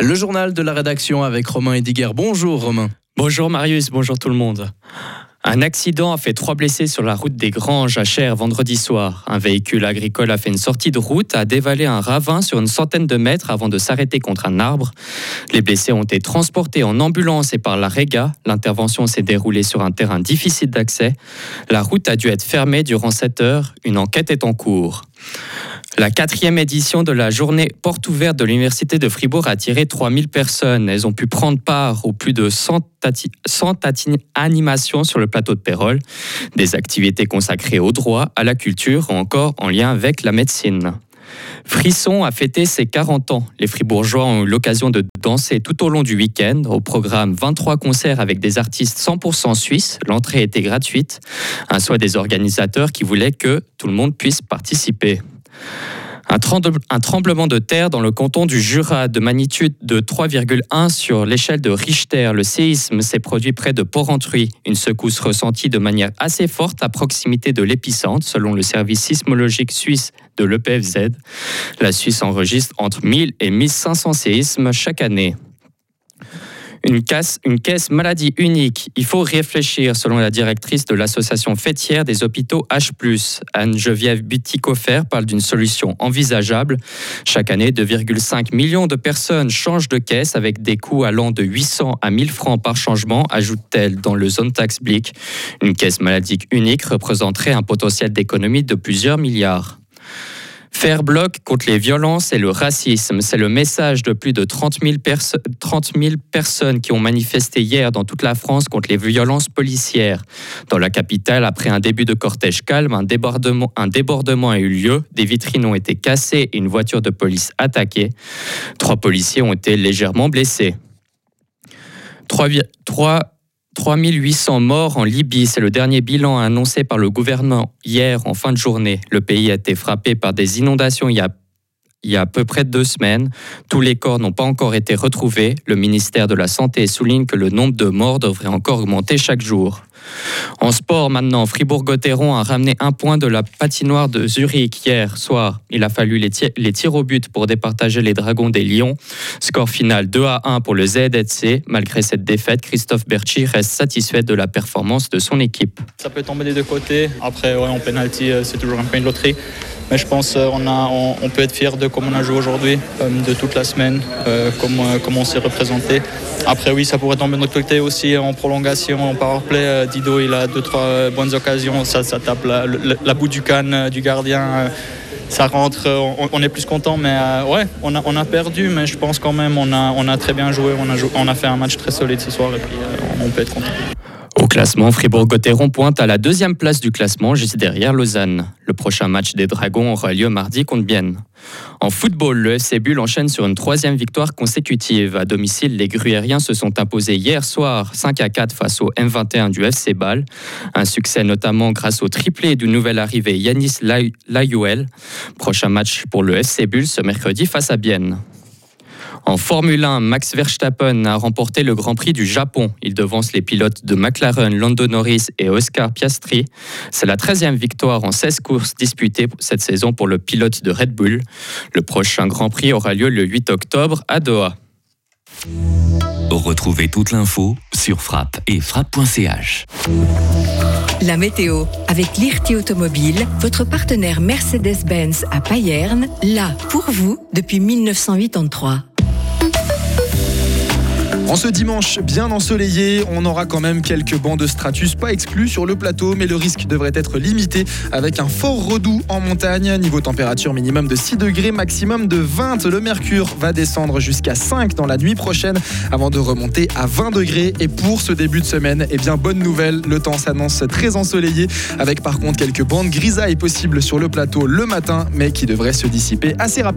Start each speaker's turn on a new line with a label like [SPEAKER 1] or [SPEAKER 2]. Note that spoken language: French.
[SPEAKER 1] Le journal de la rédaction avec Romain Ediger. Bonjour Romain.
[SPEAKER 2] Bonjour Marius, bonjour tout le monde. Un accident a fait trois blessés sur la route des Granges à Cher vendredi soir. Un véhicule agricole a fait une sortie de route, a dévalé un ravin sur une centaine de mètres avant de s'arrêter contre un arbre. Les blessés ont été transportés en ambulance et par la Rega. L'intervention s'est déroulée sur un terrain difficile d'accès. La route a dû être fermée durant 7 heures. Une enquête est en cours. La quatrième édition de la journée porte ouverte de l'Université de Fribourg a attiré 3000 personnes. Elles ont pu prendre part aux plus de 100, animations sur le plateau de Pérol, des activités consacrées au droit, à la culture ou encore en lien avec la médecine. Frisson a fêté ses 40 ans. Les Fribourgeois ont eu l'occasion de danser tout au long du week-end. Au programme 23 concerts avec des artistes 100% suisses. L'entrée était gratuite. Un souhait des organisateurs qui voulaient que tout le monde puisse participer. Un, tremblement de terre dans le canton du Jura de magnitude de 3,1 sur l'échelle de Richter. Le séisme s'est produit près de Porrentruy. Une secousse ressentie de manière assez forte à proximité de l'épicentre, selon le service sismologique suisse de l'EPFZ. La Suisse enregistre entre 1000 et 1500 séismes chaque année une, caisse, maladie unique. Il faut réfléchir, selon la directrice de l'association fêtière des hôpitaux H+. Anne-Geviève Butikofer parle d'une solution envisageable. Chaque année, 2,5 millions de personnes changent de caisse avec des coûts allant de 800 à 1000 francs par changement, ajoute-t-elle dans le Zone Tax Blick. Une caisse maladie unique représenterait un potentiel d'économie de plusieurs milliards. Faire bloc contre les violences et le racisme, c'est le message de plus de 30 000, 30 000, personnes qui ont manifesté hier dans toute la France contre les violences policières. Dans la capitale, après un début de cortège calme, un débordement, a eu lieu, des vitrines ont été cassées et une voiture de police attaquée. Trois policiers ont été légèrement blessés. Trois 3800 morts en Libye, c'est le dernier bilan annoncé par le gouvernement hier en fin de journée. Le pays a été frappé par des inondations il y a il y a à peu près deux semaines. Tous les corps n'ont pas encore été retrouvés. Le ministère de la Santé souligne que le nombre de morts devrait encore augmenter chaque jour. En sport maintenant, Fribourg-Gotteron a ramené un point de la patinoire de Zurich hier soir. Il a fallu les, tirs au but pour départager les Dragons des Lions. Score final 2 à 1 pour le ZSC. Malgré cette défaite, Christophe Berchi reste satisfait de la performance de son équipe.
[SPEAKER 3] Ça peut tomber des deux côtés. Après, en penalty, euh, c'est toujours un peu une loterie. Mais je pense qu'on euh, on, peut être fier de comment on a joué aujourd'hui, euh, de toute la semaine, euh, comment, on s'est représenté. Après oui, ça pourrait tomber de notre côté aussi en prolongation, en powerplay. Dido, il a deux, trois bonnes occasions. Ça, tape la, bout du canne du gardien ça rentre, on, est plus content, mais ouais, on a, on a perdu, mais je pense quand même on a, on a très bien joué, on a, on a fait un match très solide ce soir et puis on peut être content.
[SPEAKER 2] Au classement, Fribourg-Gotteron pointe à la deuxième place du classement, juste derrière Lausanne. Le prochain match des Dragons aura lieu mardi contre Bienne. En football, le FC Bull enchaîne sur une troisième victoire consécutive. À domicile, les Gruériens se sont imposés hier soir 5 à 4 face au M21 du FC Bâle. Un succès notamment grâce au triplé du nouvel arrivé Yanis Layouel. Prochain match pour le FC Bull ce mercredi face à Bienne. En Formule 1, Max Verstappen a remporté le Grand Prix du Japon. Il devance les pilotes de McLaren, Lando Norris et Oscar Piastri. C'est la 13e victoire en 16 courses disputées cette saison pour le pilote de Red Bull. Le prochain Grand Prix aura lieu le 8 octobre à Doha.
[SPEAKER 4] Retrouvez toute l'info sur frappe et frappe.ch.
[SPEAKER 5] La météo avec l'IRT Automobile, votre partenaire Mercedes-Benz à Payerne, là pour vous depuis 1983.
[SPEAKER 6] En ce dimanche bien ensoleillé, on aura quand même quelques bancs de stratus pas exclus sur le plateau, mais le risque devrait être limité avec un fort redout en montagne. Niveau température minimum de 6 degrés, maximum de 20. Le mercure va descendre jusqu'à 5 dans la nuit prochaine avant de remonter à 20 degrés. Et pour ce début de semaine, eh bien bonne nouvelle, le temps s'annonce très ensoleillé avec par contre quelques bandes grisailles possibles sur le plateau le matin, mais qui devraient se dissiper assez rapidement.